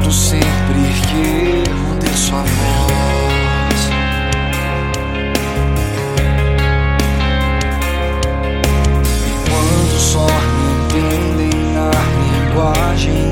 canto sempre que mudei sua voz. E quando só me entendem a linguagem